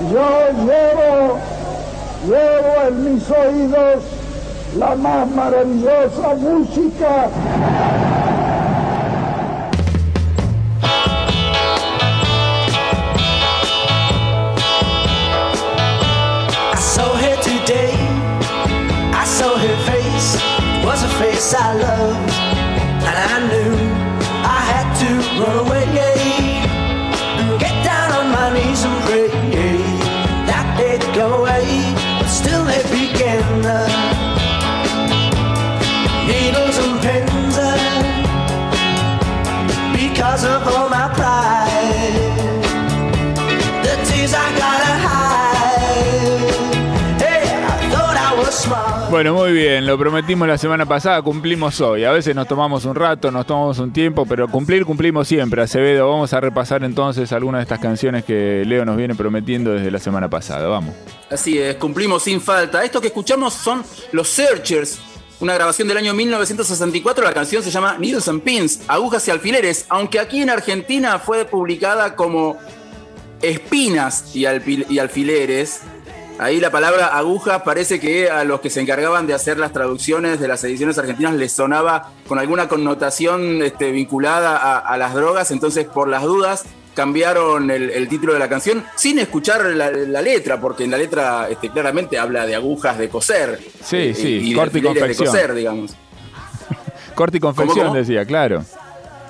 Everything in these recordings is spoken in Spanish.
Yo llevo, llevo en mis oídos la más maravillosa música. I saw her today. I saw her face. Was a face I loved. Needles and pens. Because of all my pride. The tears I gotta hide. Hey, I thought I was smart. Bueno, muy bien, lo prometimos la semana pasada, cumplimos hoy. A veces nos tomamos un rato, nos tomamos un tiempo, pero cumplir cumplimos siempre, Acevedo. Vamos a repasar entonces algunas de estas canciones que Leo nos viene prometiendo desde la semana pasada. Vamos. Así es, cumplimos sin falta. Esto que escuchamos son los Searchers, una grabación del año 1964. La canción se llama Needles and Pins, agujas y alfileres, aunque aquí en Argentina fue publicada como espinas y, alfileres. Ahí la palabra aguja parece que a los que se encargaban de hacer las traducciones de las ediciones argentinas les sonaba con alguna connotación este, vinculada a las drogas, entonces por las dudas cambiaron el, el título de la canción sin escuchar la, la letra, porque en la letra este, claramente habla de agujas de coser. Sí, eh, sí, de corte y confección. De coser, digamos. Corte y confección, cómo? decía, claro.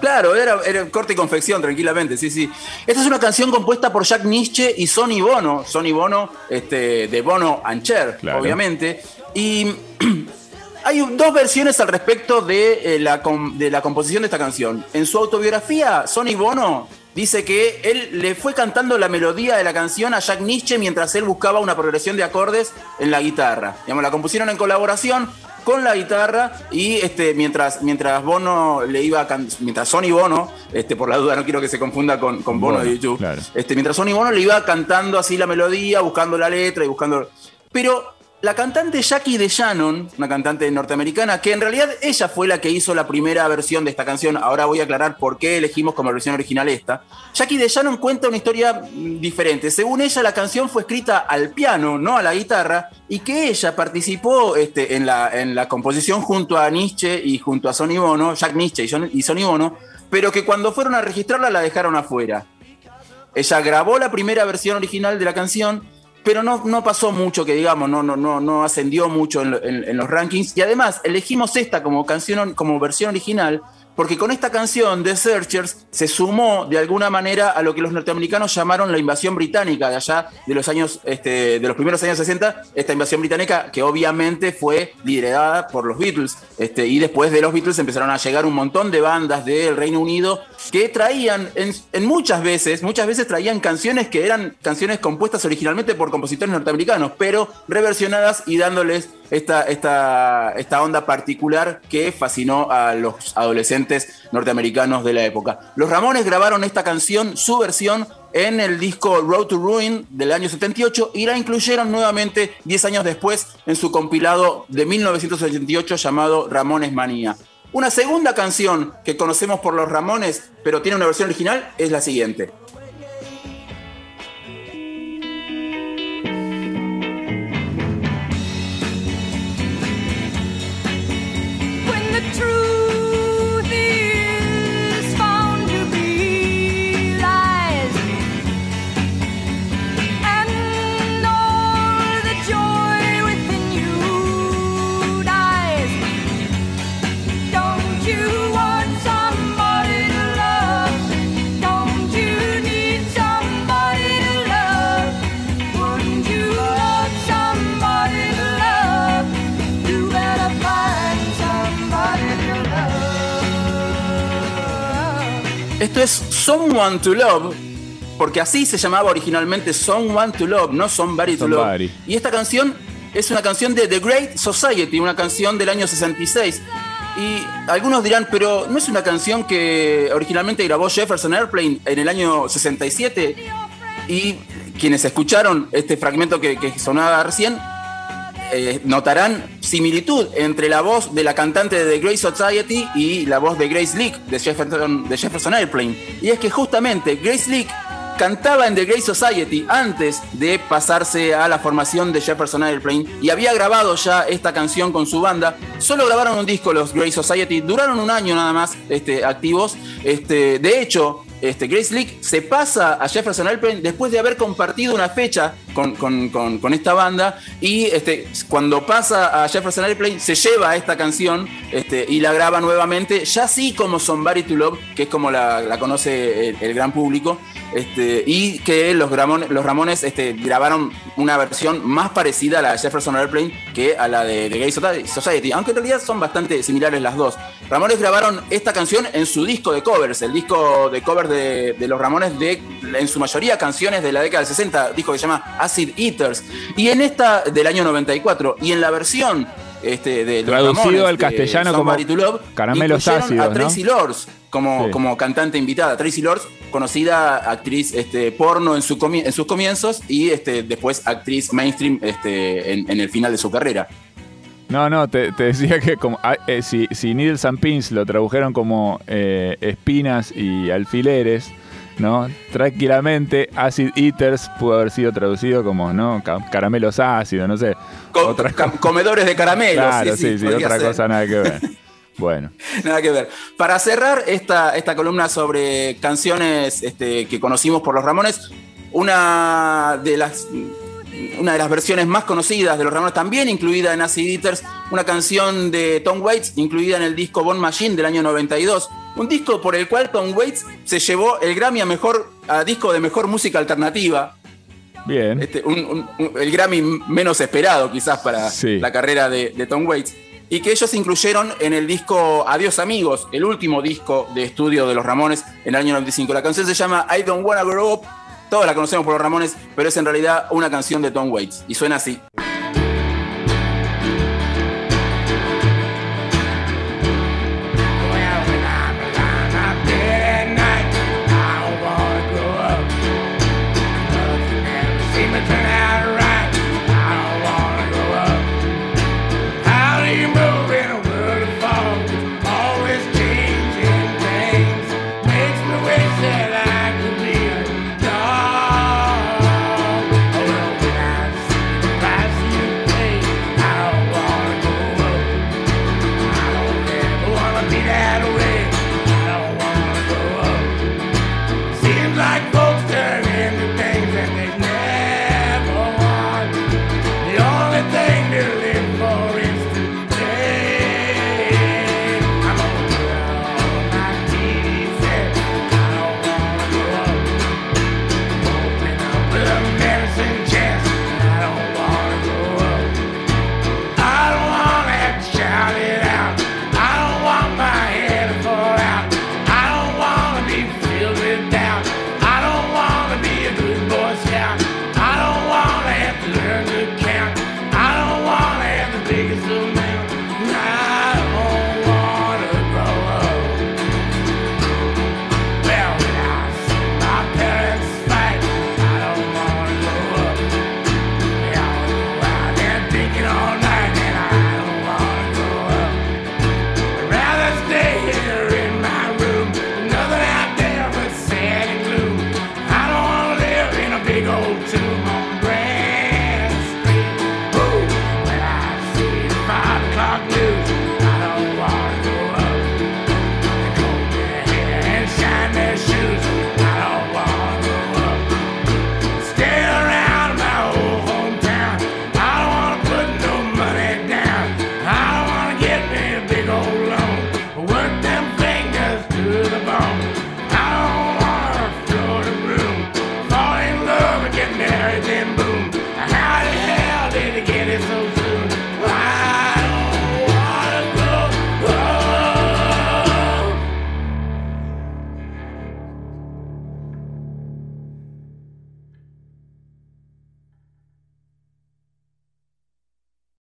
Claro, era, era corte y confección, tranquilamente, sí, sí. Esta es una canción compuesta por Jack Nietzsche y Sonny Bono. Sonny Bono, este, de Bono and Cher, Claro. obviamente. Y hay dos versiones al respecto de, eh, la, de la composición de esta canción. En su autobiografía, Sonny Bono dice que él le fue cantando la melodía de la canción a Jack Nietzsche mientras él buscaba una progresión de acordes en la guitarra. Digamos, la compusieron en colaboración con la guitarra y este, mientras, mientras Bono le iba a mientras Sonny Bono, este, por la duda no quiero que se confunda con, con Bono, de YouTube, claro. este, mientras Sonny Bono le iba cantando así la melodía, buscando la letra y buscando... Pero la cantante Jackie DeShannon, una cantante norteamericana, que en realidad ella fue la que hizo la primera versión de esta canción, ahora voy a aclarar por qué elegimos como versión original esta, Jackie DeShannon cuenta una historia mm, diferente. Según ella, la canción fue escrita al piano, no a la guitarra, y que ella participó este, en, la, en la composición junto a Nietzsche y junto a Sonny Bono, Jack Nietzsche y y Sonny Bono, pero que cuando fueron a registrarla la dejaron afuera. Ella grabó la primera versión original de la canción, pero no, no pasó mucho, que digamos, no, no, no, no ascendió mucho en, en los rankings. Y además elegimos esta como, canción, como versión original, porque con esta canción, The Searchers, se sumó de alguna manera a lo que los norteamericanos llamaron la invasión británica de allá de los años, este, de los primeros años 60, esta invasión británica que obviamente fue liderada por los Beatles. Este, y después de los Beatles empezaron a llegar un montón de bandas del Reino Unido que traían, en muchas veces, muchas veces traían canciones que eran canciones compuestas originalmente por compositores norteamericanos, pero reversionadas y dándoles esta, esta, esta onda particular que fascinó a los adolescentes norteamericanos de la época. Los Ramones grabaron esta canción, su versión, en el disco Road to Ruin del año 78 y la incluyeron nuevamente 10 años después en su compilado de 1988 llamado Ramones Manía. Una segunda canción que conocemos por los Ramones, pero tiene una versión original, es la siguiente. Esto es Someone to Love, porque así se llamaba originalmente Someone to Love, no Somebody to Somebody. Love. Y esta canción es una canción de The Great Society, una canción del año 66. Y algunos dirán, pero ¿no es una canción que originalmente grabó Jefferson Airplane en el año 67? Y quienes escucharon este fragmento que, que sonaba recién, eh, notarán similitud entre la voz de la cantante de The Great Society y la voz de Grace Leak de Jefferson, Airplane. Y es que justamente Grace Leak cantaba en The Great Society antes de pasarse a la formación de Jefferson Airplane y había grabado ya esta canción con su banda. Solo grabaron un disco los Great Society, duraron un año nada más este, activos. Este, de hecho, este, Grace League se pasa a Jefferson Airplane después de haber compartido una fecha con, con- esta banda y este, cuando pasa a Jefferson Airplane se lleva esta canción este, y la graba nuevamente, ya sí como Somebody to Love, que es como la, la conoce el, el gran público, este, y que los, Ramones, los Ramones este, grabaron una versión más parecida a la de Jefferson Airplane que a la de, de Gay Society, aunque en realidad son bastante similares las dos. Ramones grabaron esta canción en su disco de covers, el disco de covers de, de los Ramones de en su mayoría canciones de la década del 60, disco que se llama Acid Eaters, y en esta del año 94, y en la versión este, de Traducido Ramones, al castellano como Love, Caramelos ácidos, a ¿no? Tracy Lords como, Sí. como cantante invitada. Tracy Lords, conocida actriz este, porno en, su en sus comienzos y este, después actriz mainstream este, en, en el final de su carrera. No, no, te, te decía que como, ah, eh, si, si Needles and Pins lo tradujeron como eh, espinas y alfileres, ¿no? Tranquilamente, Acid Eaters pudo haber sido traducido como, ¿no? Ca- Caramelos ácidos, no sé. Otra comedores de caramelos. Claro, sí, sí, otra ser. cosa nada que ver. Bueno, Nada que ver. Para cerrar esta, esta columna sobre canciones este, que conocimos por los Ramones, una de las una de las versiones más conocidas de los Ramones, también incluida en Acid Eaters, una canción de Tom Waits, incluida en el disco Bone Machine del año 92. Un disco por el cual Tom Waits se llevó el Grammy a, mejor, a disco de mejor música alternativa. bien. Este, un- un- un- el Grammy menos esperado quizás para Sí. la carrera de, de Tom Waits. Y que ellos incluyeron en el disco Adiós Amigos, el último disco de estudio de los Ramones en el año 95. La canción se llama I Don't Wanna Grow Up. Todos la conocemos por los Ramones, pero es en realidad una canción de Tom Waits. Y suena así.